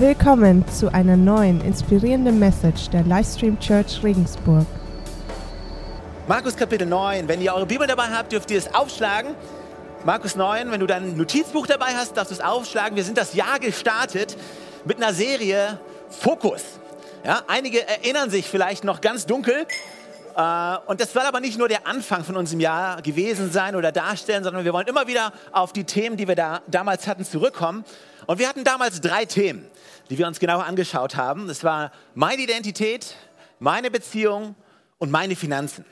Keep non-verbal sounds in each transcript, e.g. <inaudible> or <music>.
Willkommen zu einer neuen inspirierenden Message der Livestream Church Regensburg. Markus Kapitel 9. Wenn ihr eure Bibel dabei habt, dürft ihr es aufschlagen. Markus 9, wenn du dein Notizbuch dabei hast, darfst du es aufschlagen. Wir sind das Jahr gestartet mit einer Serie Fokus. Ja, einige erinnern sich vielleicht noch ganz dunkel. Äh, und das soll aber nicht nur der Anfang von unserem Jahr gewesen sein oder darstellen, sondern wir wollen immer wieder auf die Themen, die wir da damals hatten, zurückkommen. Und wir hatten damals drei Themen die wir uns genauer angeschaut haben. Das war meine Identität, meine Beziehung und meine Finanzen.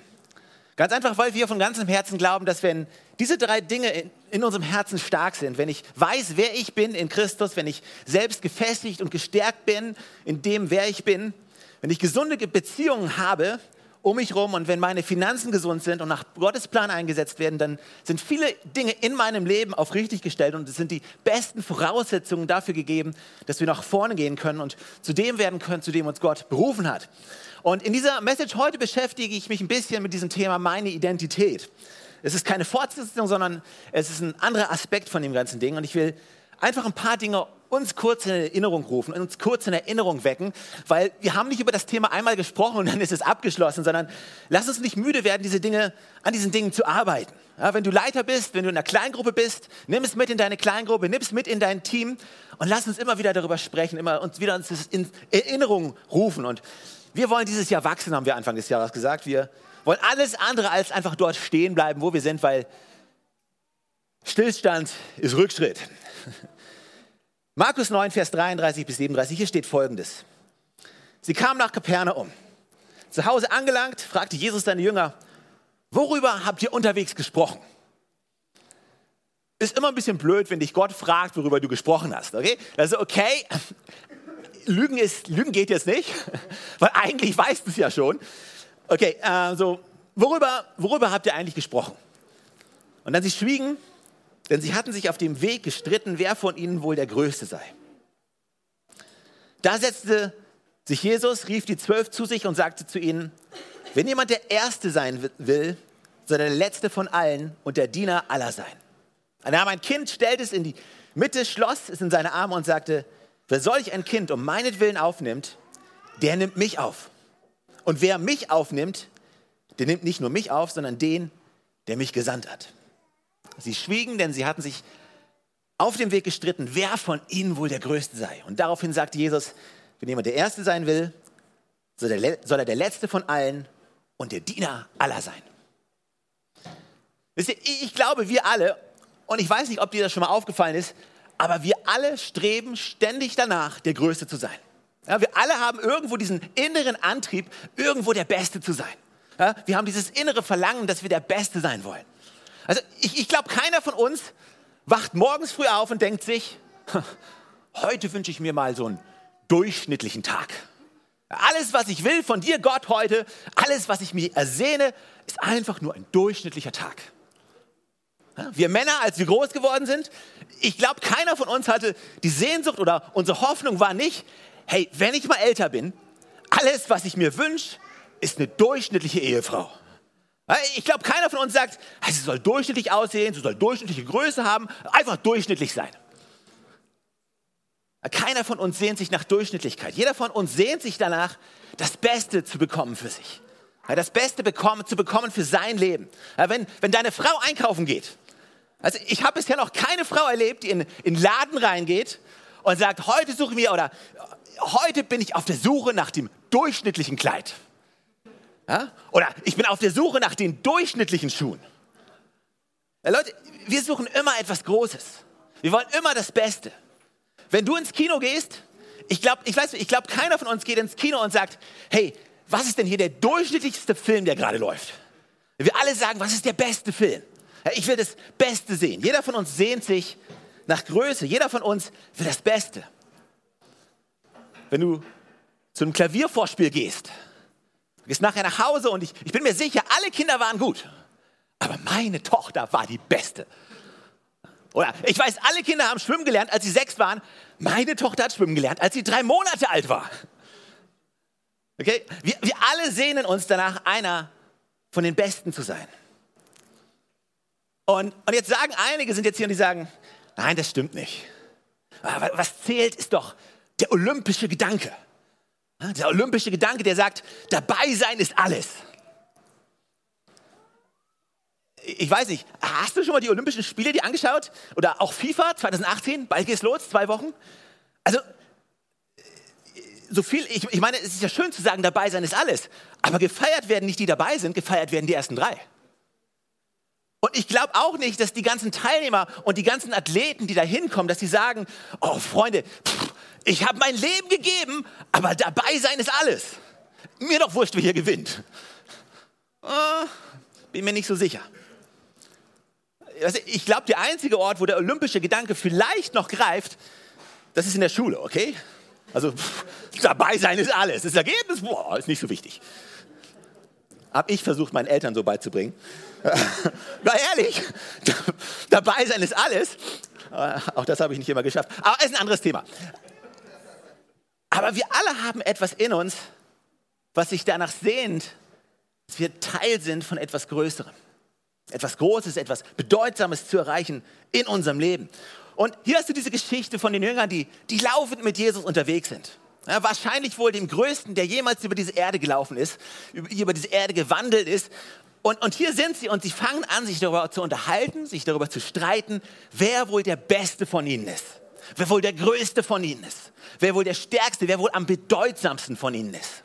Ganz einfach, weil wir von ganzem Herzen glauben, dass wenn diese drei Dinge in, in, unserem Herzen stark sind, wenn ich weiß, wer ich bin in Christus, wenn ich selbst gefestigt und gestärkt bin in dem, wer ich bin, wenn ich gesunde Beziehungen habe, um mich herum und wenn meine Finanzen gesund sind und nach Gottes Plan eingesetzt werden, dann sind viele Dinge in meinem Leben auf richtig gestellt und es sind die besten Voraussetzungen dafür gegeben, dass wir nach vorne gehen können und zu dem werden können, zu dem uns Gott berufen hat. Und in dieser Message heute beschäftige ich mich ein bisschen mit diesem Thema meine Identität. Es ist keine Fortsetzung, sondern es ist ein anderer Aspekt von dem ganzen Ding und ich will einfach ein paar Dinge uns kurz in Erinnerung rufen, uns kurz in Erinnerung wecken, weil wir haben nicht über das Thema einmal gesprochen und dann ist es abgeschlossen, sondern lass uns nicht müde werden, diese Dinge, an diesen Dingen zu arbeiten. Ja, wenn du Leiter bist, wenn du in einer Kleingruppe bist, nimm es mit in deine Kleingruppe, nimm es mit in dein Team und lass uns immer wieder darüber sprechen, immer uns wieder uns in Erinnerung rufen. Und wir wollen dieses Jahr wachsen, haben wir Anfang des Jahres gesagt. Wir wollen alles andere als einfach dort stehen bleiben, wo wir sind, weil Stillstand ist Rückschritt. Markus 9, Vers 33 bis 37, hier steht folgendes. Sie kamen nach Kapernaum. Zu Hause angelangt, fragte Jesus seine Jünger, worüber habt ihr unterwegs gesprochen? Ist immer ein bisschen blöd, wenn dich Gott fragt, worüber du gesprochen hast, okay? Also, okay, Lügen, ist, Lügen geht jetzt nicht, <laughs> weil eigentlich weißt du es ja schon. Okay, also, worüber, worüber habt ihr eigentlich gesprochen? Und dann sie schwiegen, denn sie hatten sich auf dem Weg gestritten, wer von ihnen wohl der Größte sei. Da setzte sich Jesus, rief die Zwölf zu sich und sagte zu ihnen, wenn jemand der Erste sein will, soll er der Letzte von allen und der Diener aller sein. Er nahm ein Kind, stellte es in die Mitte, schloss es in seine Arme und sagte, wer solch ein Kind um meinetwillen aufnimmt, der nimmt mich auf. Und wer mich aufnimmt, der nimmt nicht nur mich auf, sondern den, der mich gesandt hat. Sie schwiegen, denn sie hatten sich auf dem Weg gestritten, wer von ihnen wohl der Größte sei. Und daraufhin sagte Jesus, wenn jemand der Erste sein will, soll er der Letzte von allen und der Diener aller sein. Wisst ihr, ich glaube, wir alle, und ich weiß nicht, ob dir das schon mal aufgefallen ist, aber wir alle streben ständig danach, der Größte zu sein. Ja, wir alle haben irgendwo diesen inneren Antrieb, irgendwo der Beste zu sein. Ja, wir haben dieses innere Verlangen, dass wir der Beste sein wollen. Also ich, ich glaube, keiner von uns wacht morgens früh auf und denkt sich, <laughs> heute wünsche ich mir mal so einen durchschnittlichen Tag. Alles, was ich will von dir, Gott, heute, alles, was ich mir ersehne, ist einfach nur ein durchschnittlicher Tag. Wir Männer, als wir groß geworden sind, ich glaube, keiner von uns hatte die Sehnsucht oder unsere Hoffnung war nicht, hey, wenn ich mal älter bin, alles, was ich mir wünsche, ist eine durchschnittliche Ehefrau. Ich glaube, keiner von uns sagt, sie soll durchschnittlich aussehen, sie soll durchschnittliche Größe haben, einfach durchschnittlich sein. Keiner von uns sehnt sich nach Durchschnittlichkeit. Jeder von uns sehnt sich danach, das Beste zu bekommen für sich. Das Beste bekommen, zu bekommen für sein Leben. Wenn, wenn deine Frau einkaufen geht, also ich habe bisher noch keine Frau erlebt, die in, in Laden reingeht und sagt, heute suchen wir oder heute bin ich auf der Suche nach dem durchschnittlichen Kleid. Ja? Oder ich bin auf der Suche nach den durchschnittlichen Schuhen. Ja, Leute, wir suchen immer etwas Großes. Wir wollen immer das Beste. Wenn du ins Kino gehst, ich glaube, ich weiß, ich glaube, keiner von uns geht ins Kino und sagt, hey, was ist denn hier der durchschnittlichste Film, der gerade läuft? Wir alle sagen, was ist der beste Film? Ja, ich will das Beste sehen. Jeder von uns sehnt sich nach Größe. Jeder von uns will das Beste. Wenn du zu einem Klaviervorspiel gehst, Du gehst nachher nach Hause und ich, ich bin mir sicher, alle Kinder waren gut. Aber meine Tochter war die Beste. Oder ich weiß, alle Kinder haben schwimmen gelernt, als sie sechs waren. Meine Tochter hat schwimmen gelernt, als sie drei Monate alt war. Okay? Wir, wir alle sehnen uns danach, einer von den Besten zu sein. Und, und jetzt sagen einige, sind jetzt hier und die sagen, nein, das stimmt nicht. Was zählt, ist doch der olympische Gedanke. Der olympische Gedanke, der sagt, dabei sein ist alles. Ich weiß nicht, hast du schon mal die Olympischen Spiele die angeschaut? Oder auch FIFA 2018? Bald geht's los, zwei Wochen. Also, so viel, ich, ich meine, es ist ja schön zu sagen, dabei sein ist alles. Aber gefeiert werden nicht die dabei sind, gefeiert werden die ersten drei. Und ich glaube auch nicht, dass die ganzen Teilnehmer und die ganzen Athleten, die da hinkommen, dass sie sagen, oh Freunde, pff, ich habe mein Leben gegeben, aber dabei sein ist alles. Mir doch wurscht, wer hier gewinnt. Oh, bin mir nicht so sicher. Ich glaube, der einzige Ort, wo der olympische Gedanke vielleicht noch greift, das ist in der Schule, okay? Also pff, dabei sein ist alles. Das Ergebnis, boah, ist nicht so wichtig. Habe ich versucht, meinen Eltern so beizubringen. <laughs> Na ehrlich, <laughs> dabei sein ist alles. Auch das habe ich nicht immer geschafft. Aber ist ein anderes Thema. Aber wir alle haben etwas in uns, was sich danach sehnt, dass wir Teil sind von etwas Größerem. Etwas Großes, etwas Bedeutsames zu erreichen in unserem Leben. Und hier hast du diese Geschichte von den Jüngern, die, die laufend mit Jesus unterwegs sind. Ja, wahrscheinlich wohl dem Größten, der jemals über diese Erde gelaufen ist, über, über diese Erde gewandelt ist. Und, und hier sind sie und sie fangen an, sich darüber zu unterhalten, sich darüber zu streiten, wer wohl der Beste von ihnen ist. Wer wohl der Größte von ihnen ist wer wohl der Stärkste, wer wohl am bedeutsamsten von ihnen ist.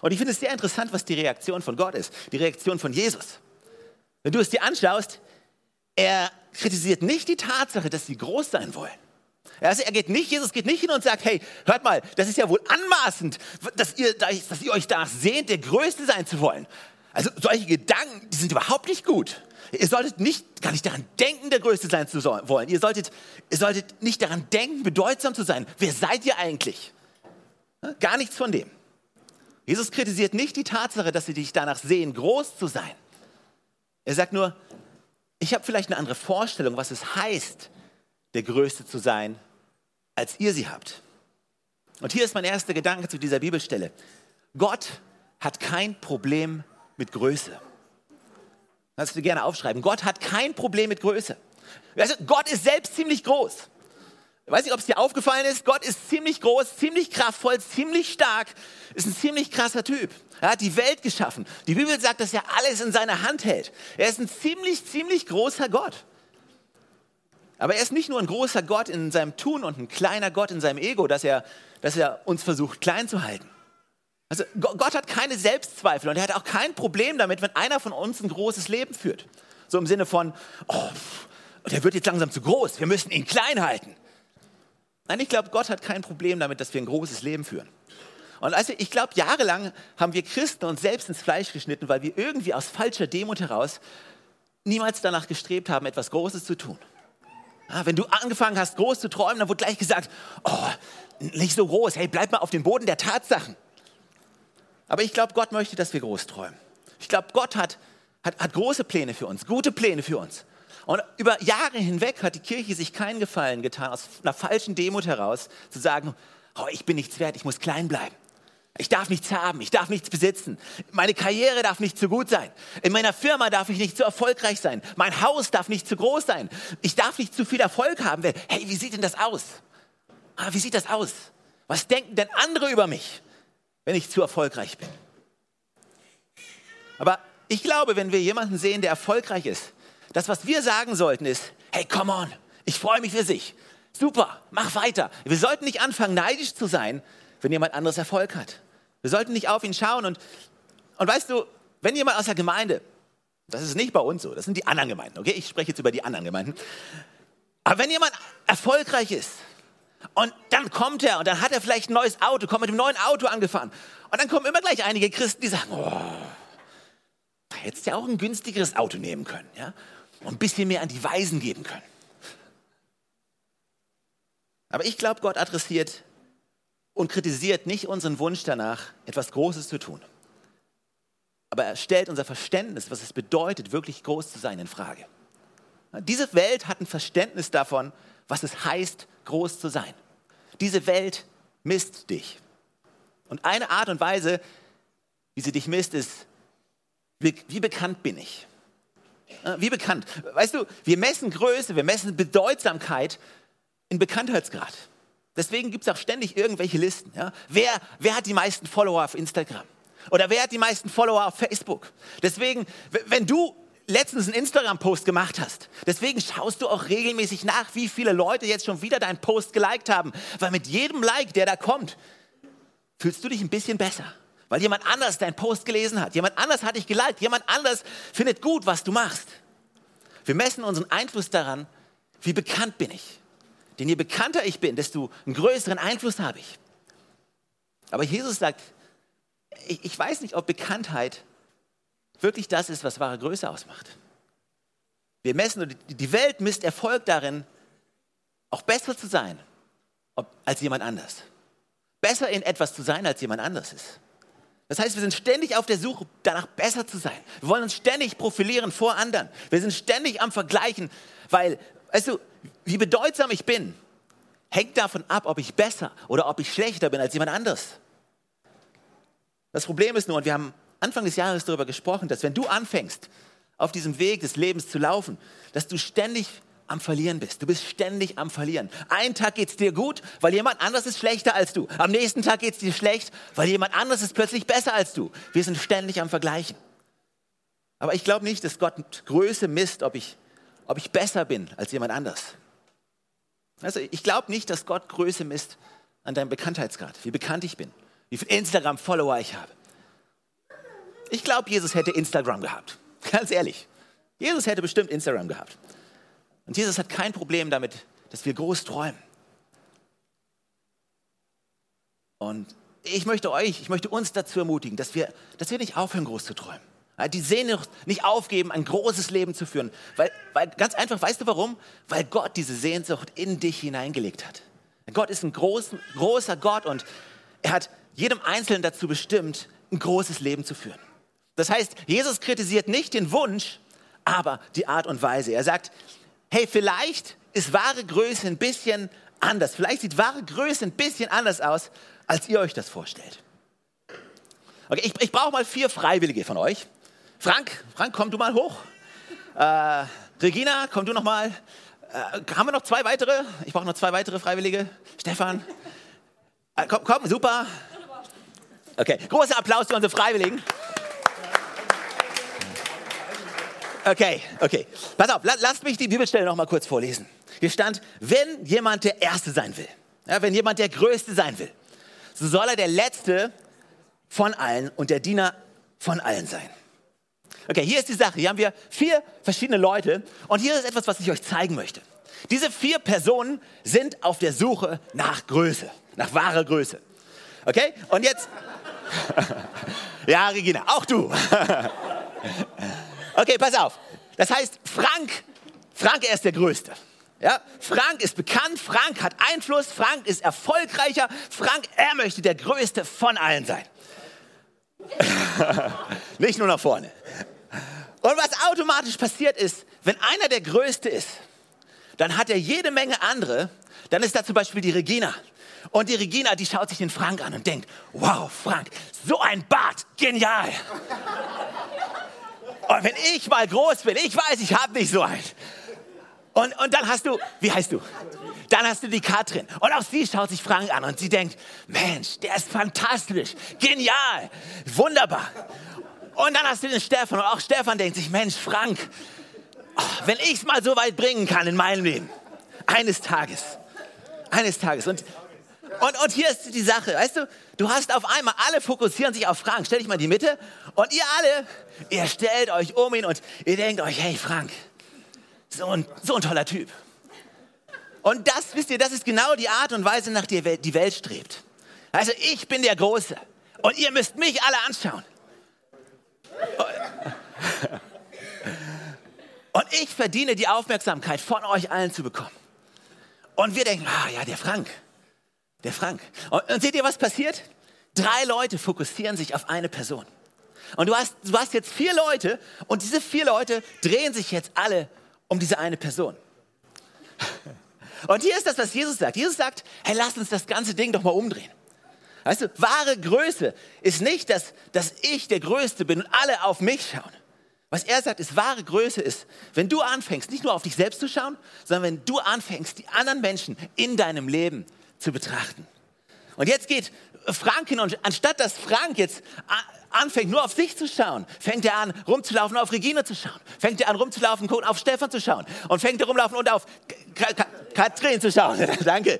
Und ich finde es sehr interessant, was die Reaktion von Gott ist, die Reaktion von Jesus. Wenn du es dir anschaust, er kritisiert nicht die Tatsache, dass sie groß sein wollen. Also er geht nicht, Jesus geht nicht hin und sagt, hey, hört mal, das ist ja wohl anmaßend, dass ihr, dass ihr euch danach sehnt, der Größte sein zu wollen. Also solche Gedanken, die sind überhaupt nicht gut. Ihr solltet nicht, gar nicht daran denken, der Größte sein zu wollen. Ihr solltet, ihr solltet nicht daran denken, bedeutsam zu sein. Wer seid ihr eigentlich? Gar nichts von dem. Jesus kritisiert nicht die Tatsache, dass sie dich danach sehen, groß zu sein. Er sagt nur, ich habe vielleicht eine andere Vorstellung, was es heißt, der Größte zu sein, als ihr sie habt. Und hier ist mein erster Gedanke zu dieser Bibelstelle. Gott hat kein Problem mit Größe. Kannst du gerne aufschreiben. Gott hat kein Problem mit Größe. Also Gott ist selbst ziemlich groß. Ich weiß nicht, ob es dir aufgefallen ist. Gott ist ziemlich groß, ziemlich kraftvoll, ziemlich stark. Ist ein ziemlich krasser Typ. Er hat die Welt geschaffen. Die Bibel sagt, dass er alles in seiner Hand hält. Er ist ein ziemlich, ziemlich großer Gott. Aber er ist nicht nur ein großer Gott in seinem Tun und ein kleiner Gott in seinem Ego, dass er, dass er uns versucht klein zu halten. Also Gott hat keine Selbstzweifel und er hat auch kein Problem damit, wenn einer von uns ein großes Leben führt. So im Sinne von, oh, der wird jetzt langsam zu groß, wir müssen ihn klein halten. Nein, ich glaube, Gott hat kein Problem damit, dass wir ein großes Leben führen. Und also ich glaube, jahrelang haben wir Christen uns selbst ins Fleisch geschnitten, weil wir irgendwie aus falscher Demut heraus niemals danach gestrebt haben, etwas Großes zu tun. Ja, wenn du angefangen hast, groß zu träumen, dann wurde gleich gesagt, oh, nicht so groß, hey, bleib mal auf dem Boden der Tatsachen. Aber ich glaube, Gott möchte, dass wir groß träumen. Ich glaube, Gott hat, hat, hat große Pläne für uns, gute Pläne für uns. Und über Jahre hinweg hat die Kirche sich keinen Gefallen getan, aus einer falschen Demut heraus zu sagen, oh, ich bin nichts wert, ich muss klein bleiben. Ich darf nichts haben, ich darf nichts besitzen. Meine Karriere darf nicht zu gut sein. In meiner Firma darf ich nicht zu erfolgreich sein. Mein Haus darf nicht zu groß sein. Ich darf nicht zu viel Erfolg haben. Hey, wie sieht denn das aus? Ah, wie sieht das aus? Was denken denn andere über mich? Wenn ich zu erfolgreich bin. Aber ich glaube, wenn wir jemanden sehen, der erfolgreich ist, das, was wir sagen sollten, ist, hey, come on, ich freue mich für sich. Super, mach weiter. Wir sollten nicht anfangen, neidisch zu sein, wenn jemand anderes Erfolg hat. Wir sollten nicht auf ihn schauen und, und weißt du, wenn jemand aus der Gemeinde, das ist nicht bei uns so, das sind die anderen Gemeinden, okay? Ich spreche jetzt über die anderen Gemeinden. Aber wenn jemand erfolgreich ist, und dann kommt er und dann hat er vielleicht ein neues Auto, kommt mit dem neuen Auto angefahren. Und dann kommen immer gleich einige Christen, die sagen, oh, da hättest du ja auch ein günstigeres Auto nehmen können. Ja? Und ein bisschen mehr an die Weisen geben können. Aber ich glaube, Gott adressiert und kritisiert nicht unseren Wunsch danach, etwas Großes zu tun. Aber er stellt unser Verständnis, was es bedeutet, wirklich groß zu sein, in Frage. Diese Welt hat ein Verständnis davon, was es heißt, groß zu sein. Diese Welt misst dich. Und eine Art und Weise, wie sie dich misst, ist, wie, wie bekannt bin ich? Äh, wie bekannt? Weißt du, wir messen Größe, wir messen Bedeutsamkeit in Bekanntheitsgrad. Deswegen gibt es auch ständig irgendwelche Listen. Ja? Wer, wer hat die meisten Follower auf Instagram? Oder wer hat die meisten Follower auf Facebook? Deswegen, wenn du letztens einen Instagram-Post gemacht hast, deswegen schaust du auch regelmäßig nach, wie viele Leute jetzt schon wieder deinen Post geliked haben. Weil mit jedem Like, der da kommt, fühlst du dich ein bisschen besser. Weil jemand anders deinen Post gelesen hat. Jemand anders hat dich geliked. Jemand anders findet gut, was du machst. Wir messen unseren Einfluss daran, wie bekannt bin ich. Denn je bekannter ich bin, desto einen größeren Einfluss habe ich. Aber Jesus sagt, ich, ich weiß nicht, ob Bekanntheit wirklich das ist, was wahre Größe ausmacht. Wir messen, die Welt misst Erfolg darin, auch besser zu sein als jemand anders. Besser in etwas zu sein, als jemand anders ist. Das heißt, wir sind ständig auf der Suche, danach besser zu sein. Wir wollen uns ständig profilieren vor anderen. Wir sind ständig am Vergleichen, weil, weißt du, wie bedeutsam ich bin, hängt davon ab, ob ich besser oder ob ich schlechter bin als jemand anderes. Das Problem ist nur, und wir haben Anfang des Jahres darüber gesprochen, dass wenn du anfängst, auf diesem Weg des Lebens zu laufen, dass du ständig am Verlieren bist. Du bist ständig am Verlieren. Einen Tag geht es dir gut, weil jemand anderes ist schlechter als du. Am nächsten Tag geht es dir schlecht, weil jemand anderes ist plötzlich besser als du. Wir sind ständig am Vergleichen. Aber ich glaube nicht, dass Gott Größe misst, ob ich, ob ich besser bin als jemand anders. Also ich glaube nicht, dass Gott Größe misst an deinem Bekanntheitsgrad, wie bekannt ich bin, wie viele Instagram-Follower ich habe. Ich glaube, Jesus hätte Instagram gehabt. <laughs> Ganz ehrlich. Jesus hätte bestimmt Instagram gehabt. Und Jesus hat kein Problem damit, dass wir groß träumen. Und ich möchte euch, ich möchte uns dazu ermutigen, dass wir, dass wir nicht aufhören, groß zu träumen. Die Sehnsucht nicht aufgeben, ein großes Leben zu führen. Weil, weil ganz einfach, weißt du warum? Weil Gott diese Sehnsucht in dich hineingelegt hat. Gott ist ein groß, großer Gott und er hat jedem Einzelnen dazu bestimmt, ein großes Leben zu führen. Das heißt, Jesus kritisiert nicht den Wunsch, aber die Art und Weise. Er sagt, hey, vielleicht ist wahre Größe ein bisschen anders. Vielleicht sieht wahre Größe ein bisschen anders aus, als ihr euch das vorstellt. Okay, ich, ich brauche mal vier Freiwillige von euch. Frank, Frank, komm du mal hoch. Äh, Regina, komm du noch mal. Äh, haben wir noch zwei weitere? Ich brauche noch zwei weitere Freiwillige. Stefan, äh, komm, komm, super. Okay, großer Applaus für unsere Freiwilligen. Okay, okay. Pass auf, lasst mich die Bibelstelle noch mal kurz vorlesen. Hier stand, wenn jemand der Erste sein will, ja, wenn jemand der Größte sein will, so soll er der Letzte von allen und der Diener von allen sein. Okay, hier ist die Sache. Hier haben wir vier verschiedene Leute und hier ist etwas, was ich euch zeigen möchte. Diese vier Personen sind auf der Suche nach Größe, nach wahrer Größe. Okay, und jetzt. <laughs> ja, Regina, auch du. <laughs> Okay, pass auf. Das heißt, Frank, Frank, er ist der Größte. Ja, Frank ist bekannt, Frank hat Einfluss, Frank ist erfolgreicher, Frank, er möchte der Größte von allen sein. <laughs> Nicht nur nach vorne. Und was automatisch passiert ist, wenn einer der Größte ist, dann hat er jede Menge andere. Dann ist da zum Beispiel die Regina. Und die Regina, die schaut sich den Frank an und denkt, wow, Frank, so ein Bart, genial. Und wenn ich mal groß bin, ich weiß, ich habe nicht so einen. Und, und dann hast du, wie heißt du? Dann hast du die Katrin. Und auch sie schaut sich Frank an und sie denkt, Mensch, der ist fantastisch, genial, wunderbar. Und dann hast du den Stefan und auch Stefan denkt sich, Mensch, Frank, oh, wenn ich es mal so weit bringen kann in meinem Leben, eines Tages, eines Tages. Und, und, und hier ist die Sache, weißt du, du hast auf einmal, alle fokussieren sich auf Frank, stell dich mal in die Mitte und ihr alle, ihr stellt euch um ihn und ihr denkt euch, hey Frank, so ein, so ein toller Typ. Und das, wisst ihr, das ist genau die Art und Weise, nach der die Welt strebt. Also ich bin der Große und ihr müsst mich alle anschauen. Und ich verdiene die Aufmerksamkeit von euch allen zu bekommen. Und wir denken, ah ja, der Frank, der Frank. Und, und seht ihr, was passiert? Drei Leute fokussieren sich auf eine Person. Und du hast, du hast jetzt vier Leute und diese vier Leute drehen sich jetzt alle um diese eine Person. Und hier ist das, was Jesus sagt. Jesus sagt, hey, lass uns das ganze Ding doch mal umdrehen. Weißt du, wahre Größe ist nicht, dass, dass ich der Größte bin und alle auf mich schauen. Was er sagt, ist wahre Größe ist, wenn du anfängst, nicht nur auf dich selbst zu schauen, sondern wenn du anfängst, die anderen Menschen in deinem Leben zu betrachten. Und jetzt geht Frank hin und anstatt dass Frank jetzt anfängt, nur auf sich zu schauen, fängt er an, rumzulaufen, auf Regine zu schauen. Fängt er an, rumzulaufen, auf Stefan zu schauen. Und fängt er rumlaufen und auf Katrin zu schauen. <laughs> Danke.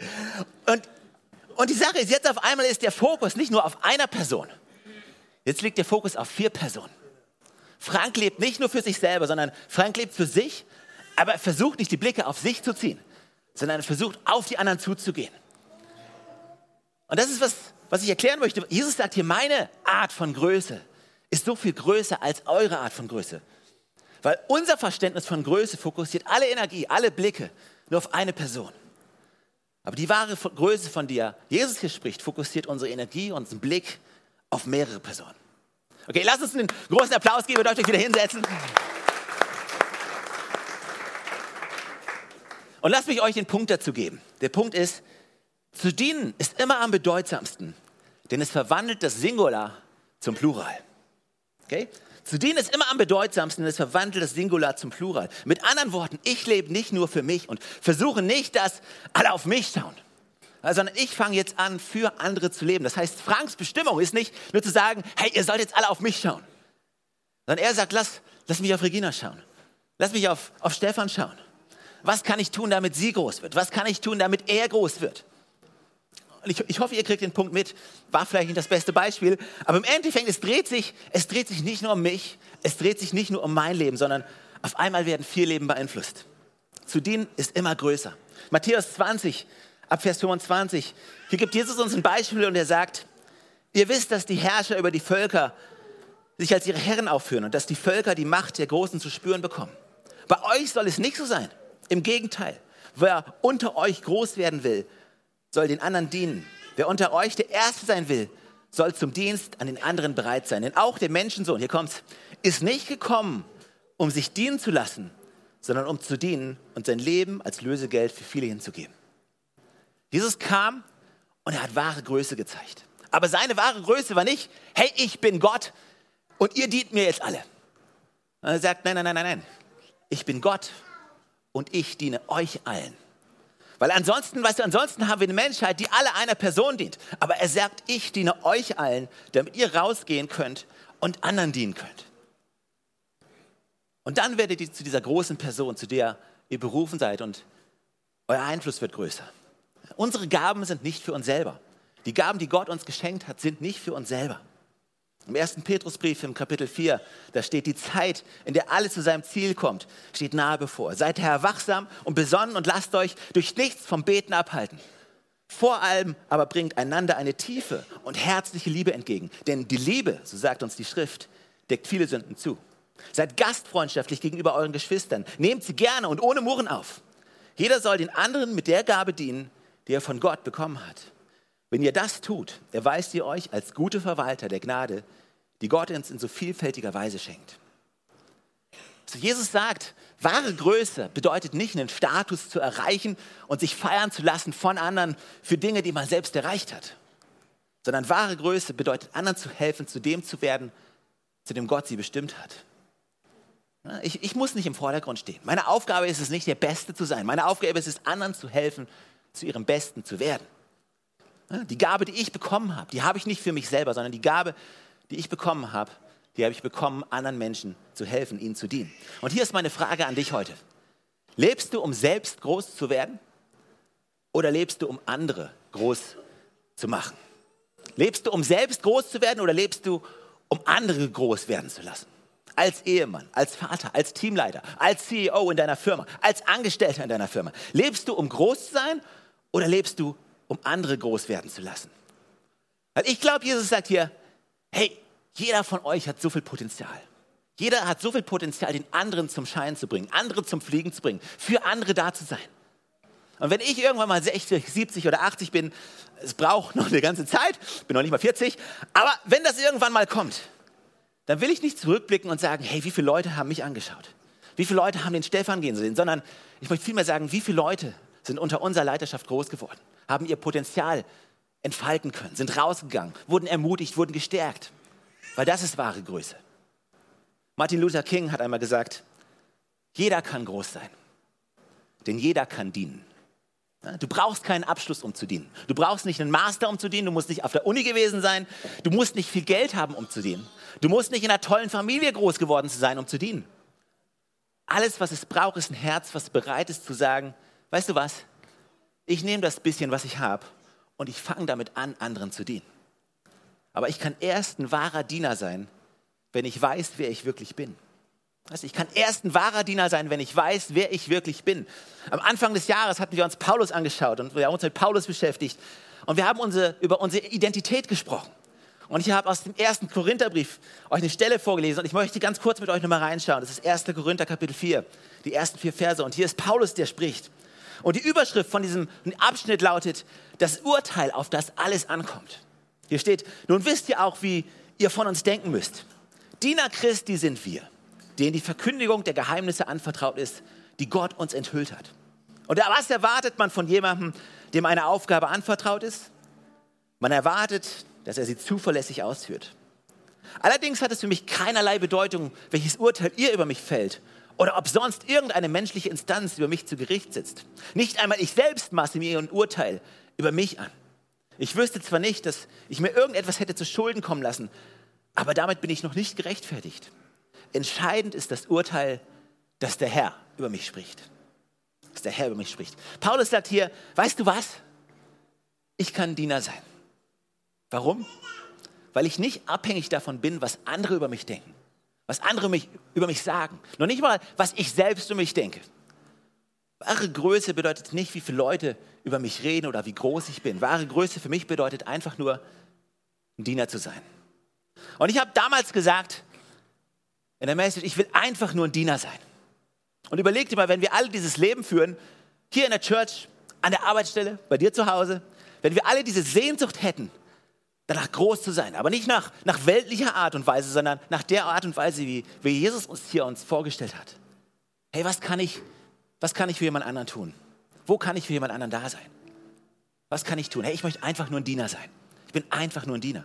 Und, und die Sache ist, jetzt auf einmal ist der Fokus nicht nur auf einer Person. Jetzt liegt der Fokus auf vier Personen. Frank lebt nicht nur für sich selber, sondern Frank lebt für sich, aber er versucht nicht die Blicke auf sich zu ziehen, sondern er versucht auf die anderen zuzugehen. Und das ist was, was ich erklären möchte. Jesus sagt hier, meine Art von Größe ist so viel größer als eure Art von Größe. Weil unser Verständnis von Größe fokussiert alle Energie, alle Blicke nur auf eine Person. Aber die wahre Größe, von der Jesus hier spricht, fokussiert unsere Energie, unseren Blick auf mehrere Personen. Okay, lasst uns einen großen Applaus geben, ihr dürft euch wieder hinsetzen. Und lasst mich euch den Punkt dazu geben. Der Punkt ist, zu dienen ist immer am bedeutsamsten, denn es verwandelt das Singular zum Plural. Okay? Zu dienen ist immer am bedeutsamsten, denn es verwandelt das Singular zum Plural. Mit anderen Worten, ich lebe nicht nur für mich und versuche nicht, dass alle auf mich schauen, sondern ich fange jetzt an, für andere zu leben. Das heißt, Franks Bestimmung ist nicht nur zu sagen, hey, ihr sollt jetzt alle auf mich schauen, sondern er sagt, lass, lass mich auf Regina schauen, lass mich auf, auf Stefan schauen. Was kann ich tun, damit sie groß wird? Was kann ich tun, damit er groß wird? Und ich, ich hoffe, ihr kriegt den Punkt mit. War vielleicht nicht das beste Beispiel, aber im Endeffekt, es dreht sich, es dreht sich nicht nur um mich, es dreht sich nicht nur um mein Leben, sondern auf einmal werden vier Leben beeinflusst. Zu dienen ist immer größer. Matthäus 20, ab Vers 25. Hier gibt Jesus uns ein Beispiel und er sagt, ihr wisst, dass die Herrscher über die Völker sich als ihre Herren aufführen und dass die Völker die Macht der Großen zu spüren bekommen. Bei euch soll es nicht so sein. Im Gegenteil, wer unter euch groß werden will, soll den anderen dienen. Wer unter euch der Erste sein will, soll zum Dienst an den anderen bereit sein. Denn auch der Menschensohn, hier kommt's, ist nicht gekommen, um sich dienen zu lassen, sondern um zu dienen und sein Leben als Lösegeld für viele hinzugeben. Jesus kam und er hat wahre Größe gezeigt. Aber seine wahre Größe war nicht, hey, ich bin Gott und ihr dient mir jetzt alle. Und er sagt, nein, nein, nein, nein, nein. Ich bin Gott und ich diene euch allen. Weil ansonsten, weißt du, ansonsten haben wir eine Menschheit, die alle einer Person dient. Aber er sagt, ich diene euch allen, damit ihr rausgehen könnt und anderen dienen könnt. Und dann werdet ihr zu dieser großen Person, zu der ihr berufen seid und euer Einfluss wird größer. Unsere Gaben sind nicht für uns selber. Die Gaben, die Gott uns geschenkt hat, sind nicht für uns selber. Im ersten Petrusbrief im Kapitel 4, da steht die Zeit, in der alles zu seinem Ziel kommt, steht nahe bevor. Seid daher wachsam und besonnen und lasst euch durch nichts vom Beten abhalten. Vor allem aber bringt einander eine tiefe und herzliche Liebe entgegen. Denn die Liebe, so sagt uns die Schrift, deckt viele Sünden zu. Seid gastfreundschaftlich gegenüber euren Geschwistern. Nehmt sie gerne und ohne Murren auf. Jeder soll den anderen mit der Gabe dienen, die er von Gott bekommen hat. Wenn ihr das tut, erweist ihr euch als gute Verwalter der Gnade, die Gott uns in so vielfältiger Weise schenkt. Also Jesus sagt, wahre Größe bedeutet nicht, einen Status zu erreichen und sich feiern zu lassen von anderen für Dinge, die man selbst erreicht hat, sondern wahre Größe bedeutet, anderen zu helfen, zu dem zu werden, zu dem Gott sie bestimmt hat. Ich, ich muss nicht im Vordergrund stehen. Meine Aufgabe ist es nicht, der Beste zu sein. Meine Aufgabe ist es, anderen zu helfen, zu ihrem Besten zu werden. Die Gabe, die ich bekommen habe, die habe ich nicht für mich selber, sondern die Gabe, die ich bekommen habe, die habe ich bekommen, anderen Menschen zu helfen, ihnen zu dienen. Und hier ist meine Frage an dich heute. Lebst du, um selbst groß zu werden? Oder lebst du, um andere groß zu machen? Lebst du, um selbst groß zu werden oder lebst du, um andere groß werden zu lassen? Als Ehemann, als Vater, als Teamleiter, als CEO in deiner Firma, als Angestellter in deiner Firma. Lebst du, um groß zu sein oder lebst du, um andere groß werden zu lassen? Weil ich glaube, Jesus sagt hier, hey, jeder von euch hat so viel Potenzial. Jeder hat so viel Potenzial, den anderen zum Schein zu bringen, andere zum Fliegen zu bringen, für andere da zu sein. Und wenn ich irgendwann mal 60, 70 oder 80 bin, es braucht noch eine ganze Zeit, bin noch nicht mal 40, aber wenn das irgendwann mal kommt, dann will ich nicht zurückblicken und sagen, hey, wie viele Leute haben mich angeschaut? Wie viele Leute haben den Stefan gehen sehen? Sondern ich möchte vielmehr sagen, wie viele Leute sind unter unserer Leiterschaft groß geworden, haben ihr Potenzial entfalten können, sind rausgegangen, wurden ermutigt, wurden gestärkt. Weil das ist wahre Größe. Martin Luther King hat einmal gesagt, jeder kann groß sein, denn jeder kann dienen. Du brauchst keinen Abschluss, um zu dienen. Du brauchst nicht einen Master, um zu dienen. Du musst nicht auf der Uni gewesen sein. Du musst nicht viel Geld haben, um zu dienen. Du musst nicht in einer tollen Familie groß geworden sein, um zu dienen. Alles, was es braucht, ist ein Herz, was bereit ist zu sagen, weißt du was, ich nehme das bisschen, was ich habe und ich fange damit an, anderen zu dienen. Aber ich kann erst ein wahrer Diener sein, wenn ich weiß, wer ich wirklich bin. Ich kann erst ein wahrer Diener sein, wenn ich weiß, wer ich wirklich bin. Am Anfang des Jahres hatten wir uns Paulus angeschaut und wir haben uns mit Paulus beschäftigt. Und wir haben unsere, über unsere Identität gesprochen. Und ich habe aus dem ersten Korintherbrief euch eine Stelle vorgelesen und ich möchte ganz kurz mit euch nochmal reinschauen. Das ist 1. Korinther Kapitel 4, die ersten vier Verse. Und hier ist Paulus, der spricht. Und die Überschrift von diesem Abschnitt lautet, das Urteil, auf das alles ankommt. Hier steht, nun wisst ihr auch, wie ihr von uns denken müsst. Diener Christi sind wir, denen die Verkündigung der Geheimnisse anvertraut ist, die Gott uns enthüllt hat. Und was erwartet man von jemandem, dem eine Aufgabe anvertraut ist? Man erwartet, dass er sie zuverlässig ausführt. Allerdings hat es für mich keinerlei Bedeutung, welches Urteil ihr über mich fällt oder ob sonst irgendeine menschliche Instanz über mich zu Gericht sitzt. Nicht einmal ich selbst maße mir ein Urteil über mich an. Ich wüsste zwar nicht, dass ich mir irgendetwas hätte zu Schulden kommen lassen, aber damit bin ich noch nicht gerechtfertigt. Entscheidend ist das Urteil, dass der Herr über mich spricht. Dass der Herr über mich spricht. Paulus sagt hier, weißt du was? Ich kann Diener sein. Warum? Weil ich nicht abhängig davon bin, was andere über mich denken, was andere mich, über mich sagen. Noch nicht mal, was ich selbst über mich denke. Wahre Größe bedeutet nicht, wie viele Leute über mich reden oder wie groß ich bin. Wahre Größe für mich bedeutet einfach nur, ein Diener zu sein. Und ich habe damals gesagt, in der Message, ich will einfach nur ein Diener sein. Und überleg dir mal, wenn wir alle dieses Leben führen, hier in der Church, an der Arbeitsstelle, bei dir zu Hause, wenn wir alle diese Sehnsucht hätten, danach groß zu sein. Aber nicht nach, nach weltlicher Art und Weise, sondern nach der Art und Weise, wie, wie Jesus uns hier uns vorgestellt hat. Hey, was kann ich, was kann ich für jemand anderen tun? Wo kann ich für jemand anderen da sein? Was kann ich tun? Hey, ich möchte einfach nur ein Diener sein. Ich bin einfach nur ein Diener.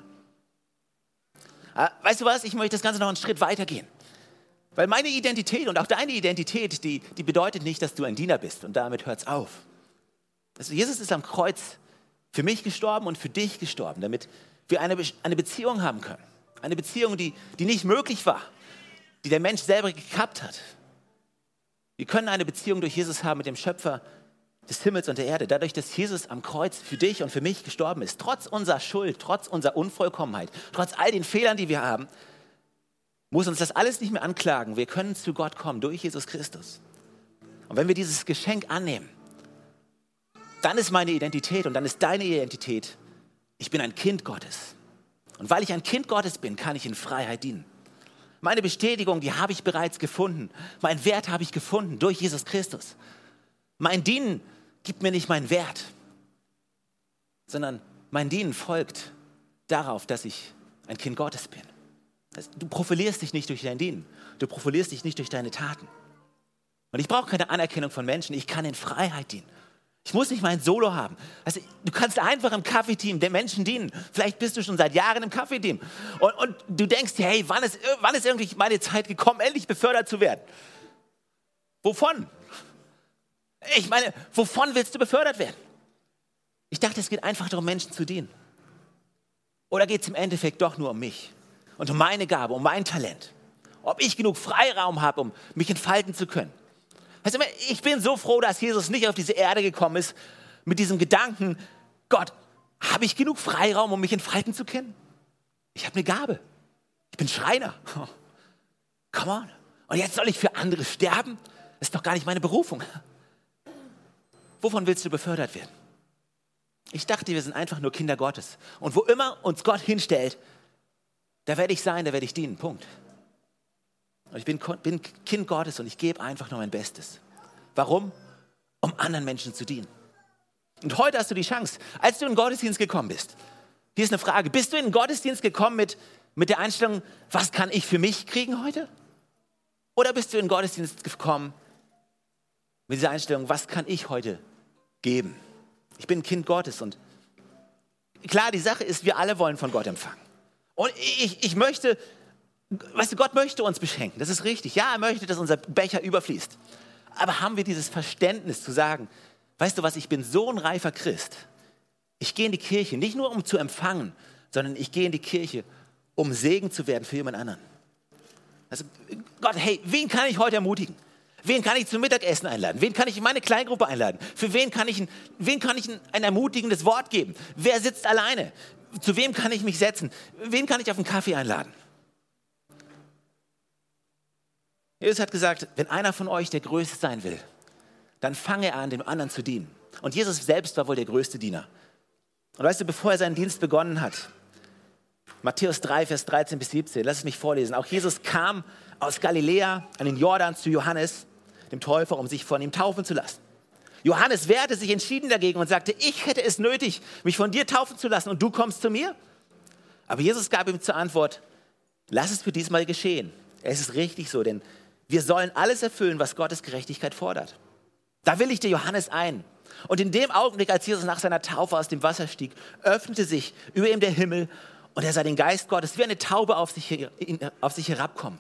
Ah, weißt du was? Ich möchte das Ganze noch einen Schritt weiter gehen. Weil meine Identität und auch deine Identität, die, die bedeutet nicht, dass du ein Diener bist und damit hört es auf. Also Jesus ist am Kreuz für mich gestorben und für dich gestorben, damit wir eine, eine Beziehung haben können. Eine Beziehung, die, die nicht möglich war, die der Mensch selber gekappt hat. Wir können eine Beziehung durch Jesus haben mit dem Schöpfer des Himmels und der Erde, dadurch, dass Jesus am Kreuz für dich und für mich gestorben ist, trotz unserer Schuld, trotz unserer Unvollkommenheit, trotz all den Fehlern, die wir haben, muss uns das alles nicht mehr anklagen. Wir können zu Gott kommen durch Jesus Christus. Und wenn wir dieses Geschenk annehmen, dann ist meine Identität und dann ist deine Identität ich bin ein Kind Gottes. Und weil ich ein Kind Gottes bin, kann ich in Freiheit dienen. Meine Bestätigung, die habe ich bereits gefunden. Mein Wert habe ich gefunden durch Jesus Christus. Mein Dienen gibt mir nicht meinen Wert, sondern mein Dienen folgt darauf, dass ich ein Kind Gottes bin. Du profilierst dich nicht durch dein Dienen. Du profilierst dich nicht durch deine Taten. Und ich brauche keine Anerkennung von Menschen. Ich kann in Freiheit dienen. Ich muss nicht mal ein Solo haben. Also, du kannst einfach im Kaffeeteam den Menschen dienen. Vielleicht bist du schon seit Jahren im Kaffeeteam. Und, und du denkst hey, wann ist, wann ist irgendwie meine Zeit gekommen, endlich befördert zu werden? Wovon? Ich meine, wovon willst du befördert werden? Ich dachte, es geht einfach darum, Menschen zu dienen. Oder geht es im Endeffekt doch nur um mich und um meine Gabe, um mein Talent? Ob ich genug Freiraum habe, um mich entfalten zu können? Weißt du, ich bin so froh, dass Jesus nicht auf diese Erde gekommen ist mit diesem Gedanken, Gott, habe ich genug Freiraum, um mich entfalten zu können? Ich habe eine Gabe. Ich bin Schreiner. <laughs> come on. Und jetzt soll ich für andere sterben? Das ist doch gar nicht meine Berufung. Wovon willst du befördert werden? Ich dachte, wir sind einfach nur Kinder Gottes. Und wo immer uns Gott hinstellt, da werde ich sein, da werde ich dienen. Punkt. Und ich bin, bin Kind Gottes und ich gebe einfach nur mein Bestes. Warum? Um anderen Menschen zu dienen. Und heute hast du die Chance, als du in den Gottesdienst gekommen bist. Hier ist eine Frage. Bist du in den Gottesdienst gekommen mit, mit der Einstellung, was kann ich für mich kriegen heute? Oder bist du in den Gottesdienst gekommen mit dieser Einstellung, was kann ich heute geben? Ich bin Kind Gottes und klar, die Sache ist, wir alle wollen von Gott empfangen. Und ich, ich möchte Weißt du, Gott möchte uns beschenken, das ist richtig. Ja, er möchte, dass unser Becher überfließt. Aber haben wir dieses Verständnis zu sagen, weißt du was, ich bin so ein reifer Christ. Ich gehe in die Kirche nicht nur um zu empfangen, sondern ich gehe in die Kirche, um Segen zu werden für jemand anderen. Also Gott, hey, wen kann ich heute ermutigen? Wen kann ich zum Mittagessen einladen? Wen kann ich in meine Kleingruppe einladen? Für wen kann ich, ein, wen kann ich ein, ein ermutigendes Wort geben? Wer sitzt alleine? Zu wem kann ich mich setzen? Wen kann ich auf einen Kaffee einladen? Jesus hat gesagt, wenn einer von euch der Größte sein will, dann fange er an, dem anderen zu dienen. Und Jesus selbst war wohl der größte Diener. Und weißt du, bevor er seinen Dienst begonnen hat, Matthäus 3, Vers 13 bis 17, lass es mich vorlesen. Auch Jesus kam aus Galiläa an den Jordan zu Johannes, dem Täufer, um sich von ihm taufen zu lassen. Johannes wehrte sich entschieden dagegen und sagte, ich hätte es nötig, mich von dir taufen zu lassen und du kommst zu mir? Aber Jesus gab ihm zur Antwort, lass es für diesmal geschehen. Es ist richtig so, denn wir sollen alles erfüllen, was Gottes Gerechtigkeit fordert. Da will ich dir Johannes ein. Und in dem Augenblick, als Jesus nach seiner Taufe aus dem Wasser stieg, öffnete sich über ihm der Himmel und er sah den Geist Gottes wie eine Taube auf sich, auf sich herabkommen.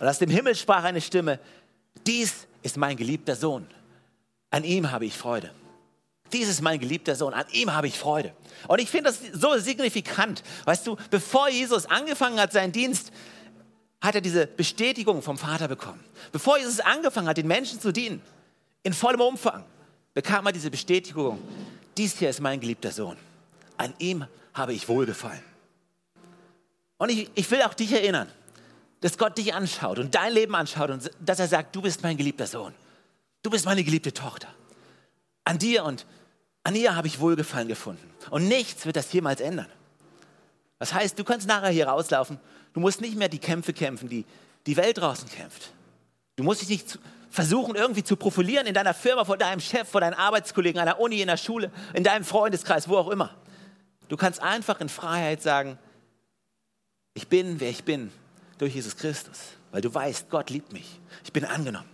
Und aus dem Himmel sprach eine Stimme, dies ist mein geliebter Sohn, an ihm habe ich Freude. Dies ist mein geliebter Sohn, an ihm habe ich Freude. Und ich finde das so signifikant. Weißt du, bevor Jesus angefangen hat, seinen Dienst, hat er diese Bestätigung vom Vater bekommen. Bevor Jesus angefangen hat, den Menschen zu dienen, in vollem Umfang, bekam er diese Bestätigung, dies hier ist mein geliebter Sohn. An ihm habe ich wohlgefallen. Und ich, ich will auch dich erinnern, dass Gott dich anschaut und dein Leben anschaut und dass er sagt, du bist mein geliebter Sohn. Du bist meine geliebte Tochter. An dir und an ihr habe ich Wohlgefallen gefunden. Und nichts wird das jemals ändern. Das heißt, du kannst nachher hier rauslaufen. Du musst nicht mehr die Kämpfe kämpfen, die die Welt draußen kämpft. Du musst dich nicht versuchen, irgendwie zu profilieren in deiner Firma, vor deinem Chef, vor deinen Arbeitskollegen, an der Uni, in der Schule, in deinem Freundeskreis, wo auch immer. Du kannst einfach in Freiheit sagen, ich bin, wer ich bin, durch Jesus Christus, weil du weißt, Gott liebt mich. Ich bin angenommen.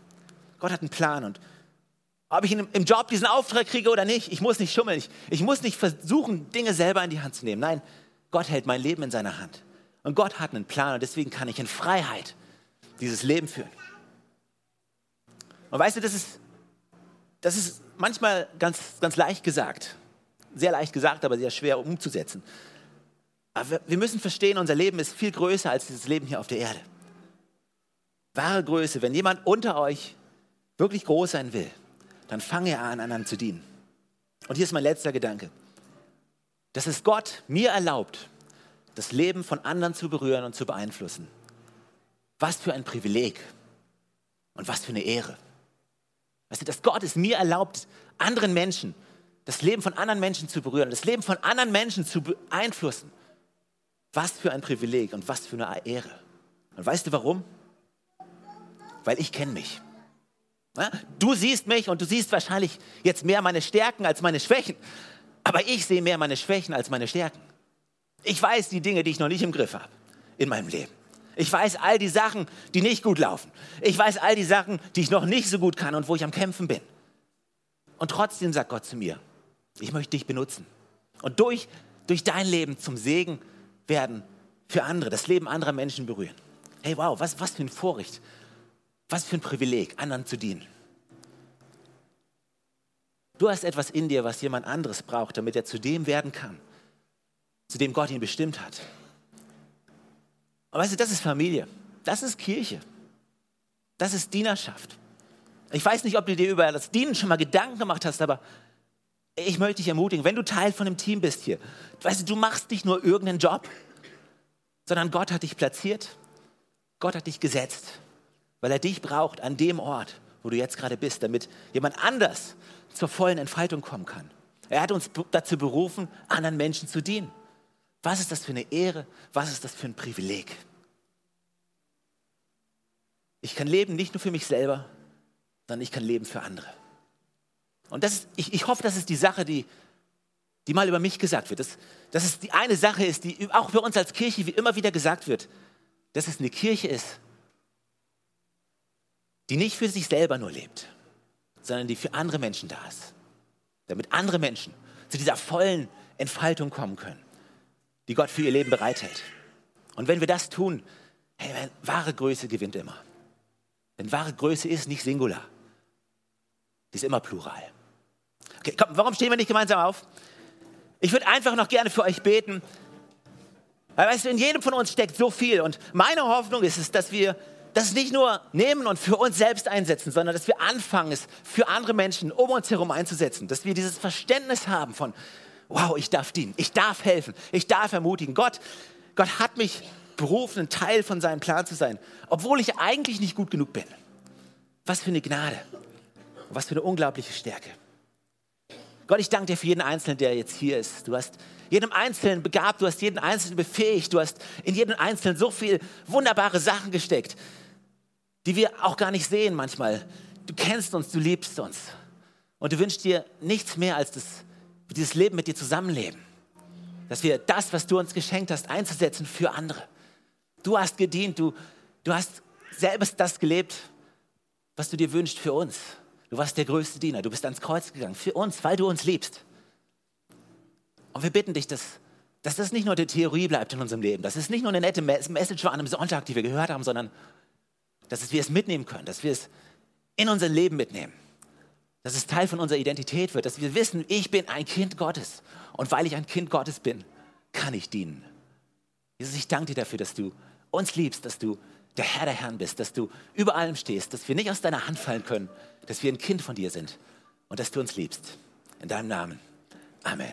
Gott hat einen Plan und ob ich im Job diesen Auftrag kriege oder nicht, ich muss nicht schummeln. Ich, ich muss nicht versuchen, Dinge selber in die Hand zu nehmen. Nein, Gott hält mein Leben in seiner Hand. Und Gott hat einen Plan und deswegen kann ich in Freiheit dieses Leben führen. Und weißt du, das ist, das ist manchmal ganz, ganz leicht gesagt. Sehr leicht gesagt, aber sehr schwer umzusetzen. Aber wir müssen verstehen, unser Leben ist viel größer als dieses Leben hier auf der Erde. Wahre Größe, wenn jemand unter euch wirklich groß sein will, dann fange er an, anderen zu dienen. Und hier ist mein letzter Gedanke. Dass es Gott mir erlaubt, das Leben von anderen zu berühren und zu beeinflussen. Was für ein Privileg und was für eine Ehre. Weißt du, dass Gott es mir erlaubt, anderen Menschen, das Leben von anderen Menschen zu berühren, das Leben von anderen Menschen zu beeinflussen. Was für ein Privileg und was für eine Ehre. Und weißt du warum? Weil ich kenne mich. Du siehst mich und du siehst wahrscheinlich jetzt mehr meine Stärken als meine Schwächen. Aber ich sehe mehr meine Schwächen als meine Stärken. Ich weiß die Dinge, die ich noch nicht im Griff habe in meinem Leben. Ich weiß all die Sachen, die nicht gut laufen. Ich weiß all die Sachen, die ich noch nicht so gut kann und wo ich am Kämpfen bin. Und trotzdem sagt Gott zu mir, ich möchte dich benutzen. Und durch, durch dein Leben zum Segen werden für andere, das Leben anderer Menschen berühren. Hey, wow, was, was für ein Vorrecht, was für ein Privileg, anderen zu dienen. Du hast etwas in dir, was jemand anderes braucht, damit er zu dem werden kann, zu dem Gott ihn bestimmt hat. Aber weißt du, das ist Familie, das ist Kirche, das ist Dienerschaft. Ich weiß nicht, ob du dir über das Dienen schon mal Gedanken gemacht hast, aber ich möchte dich ermutigen, wenn du Teil von einem Team bist hier, weißt du, du machst nicht nur irgendeinen Job, sondern Gott hat dich platziert, Gott hat dich gesetzt, weil er dich braucht an dem Ort, wo du jetzt gerade bist, damit jemand anders zur vollen Entfaltung kommen kann. Er hat uns dazu berufen, anderen Menschen zu dienen. Was ist das für eine Ehre? Was ist das für ein Privileg? Ich kann leben nicht nur für mich selber, sondern ich kann leben für andere. Und das ist, ich, ich hoffe, das ist die Sache, die, die mal über mich gesagt wird. Dass, dass es die eine Sache ist, die auch für uns als Kirche wie immer wieder gesagt wird, dass es eine Kirche ist, die nicht für sich selber nur lebt, sondern die für andere Menschen da ist. Damit andere Menschen zu dieser vollen Entfaltung kommen können, die Gott für ihr Leben bereithält. Und wenn wir das tun, hey, wahre Größe gewinnt immer. Denn wahre Größe ist nicht singular, die ist immer plural. Okay, komm, warum stehen wir nicht gemeinsam auf? Ich würde einfach noch gerne für euch beten. Weil weißt du, in jedem von uns steckt so viel. Und meine Hoffnung ist es, dass wir das nicht nur nehmen und für uns selbst einsetzen, sondern dass wir anfangen, es für andere Menschen um uns herum einzusetzen. Dass wir dieses Verständnis haben von, wow, ich darf dienen, ich darf helfen, ich darf ermutigen. Gott, Gott hat mich berufen, ein Teil von seinem Plan zu sein, obwohl ich eigentlich nicht gut genug bin. Was für eine Gnade, was für eine unglaubliche Stärke. Gott, ich danke dir für jeden Einzelnen, der jetzt hier ist. Du hast jedem Einzelnen begabt, du hast jeden Einzelnen befähigt, du hast in jeden Einzelnen so viele wunderbare Sachen gesteckt, die wir auch gar nicht sehen manchmal. Du kennst uns, du liebst uns. Und du wünschst dir nichts mehr als das, dieses Leben mit dir zusammenleben. Dass wir das, was du uns geschenkt hast, einzusetzen für andere. Du hast gedient, du, du hast selbst das gelebt, was du dir wünschst für uns. Du warst der größte Diener, du bist ans Kreuz gegangen für uns, weil du uns liebst. Und wir bitten dich, dass, dass das nicht nur die Theorie bleibt in unserem Leben, dass es nicht nur eine nette Message war an einem Sonntag, die wir gehört haben, sondern dass wir es mitnehmen können, dass wir es in unser Leben mitnehmen, dass es Teil von unserer Identität wird, dass wir wissen, ich bin ein Kind Gottes und weil ich ein Kind Gottes bin, kann ich dienen. Jesus, ich danke dir dafür, dass du uns liebst, dass du der Herr der Herren bist, dass du über allem stehst, dass wir nicht aus deiner Hand fallen können, dass wir ein Kind von dir sind und dass du uns liebst. In deinem Namen. Amen.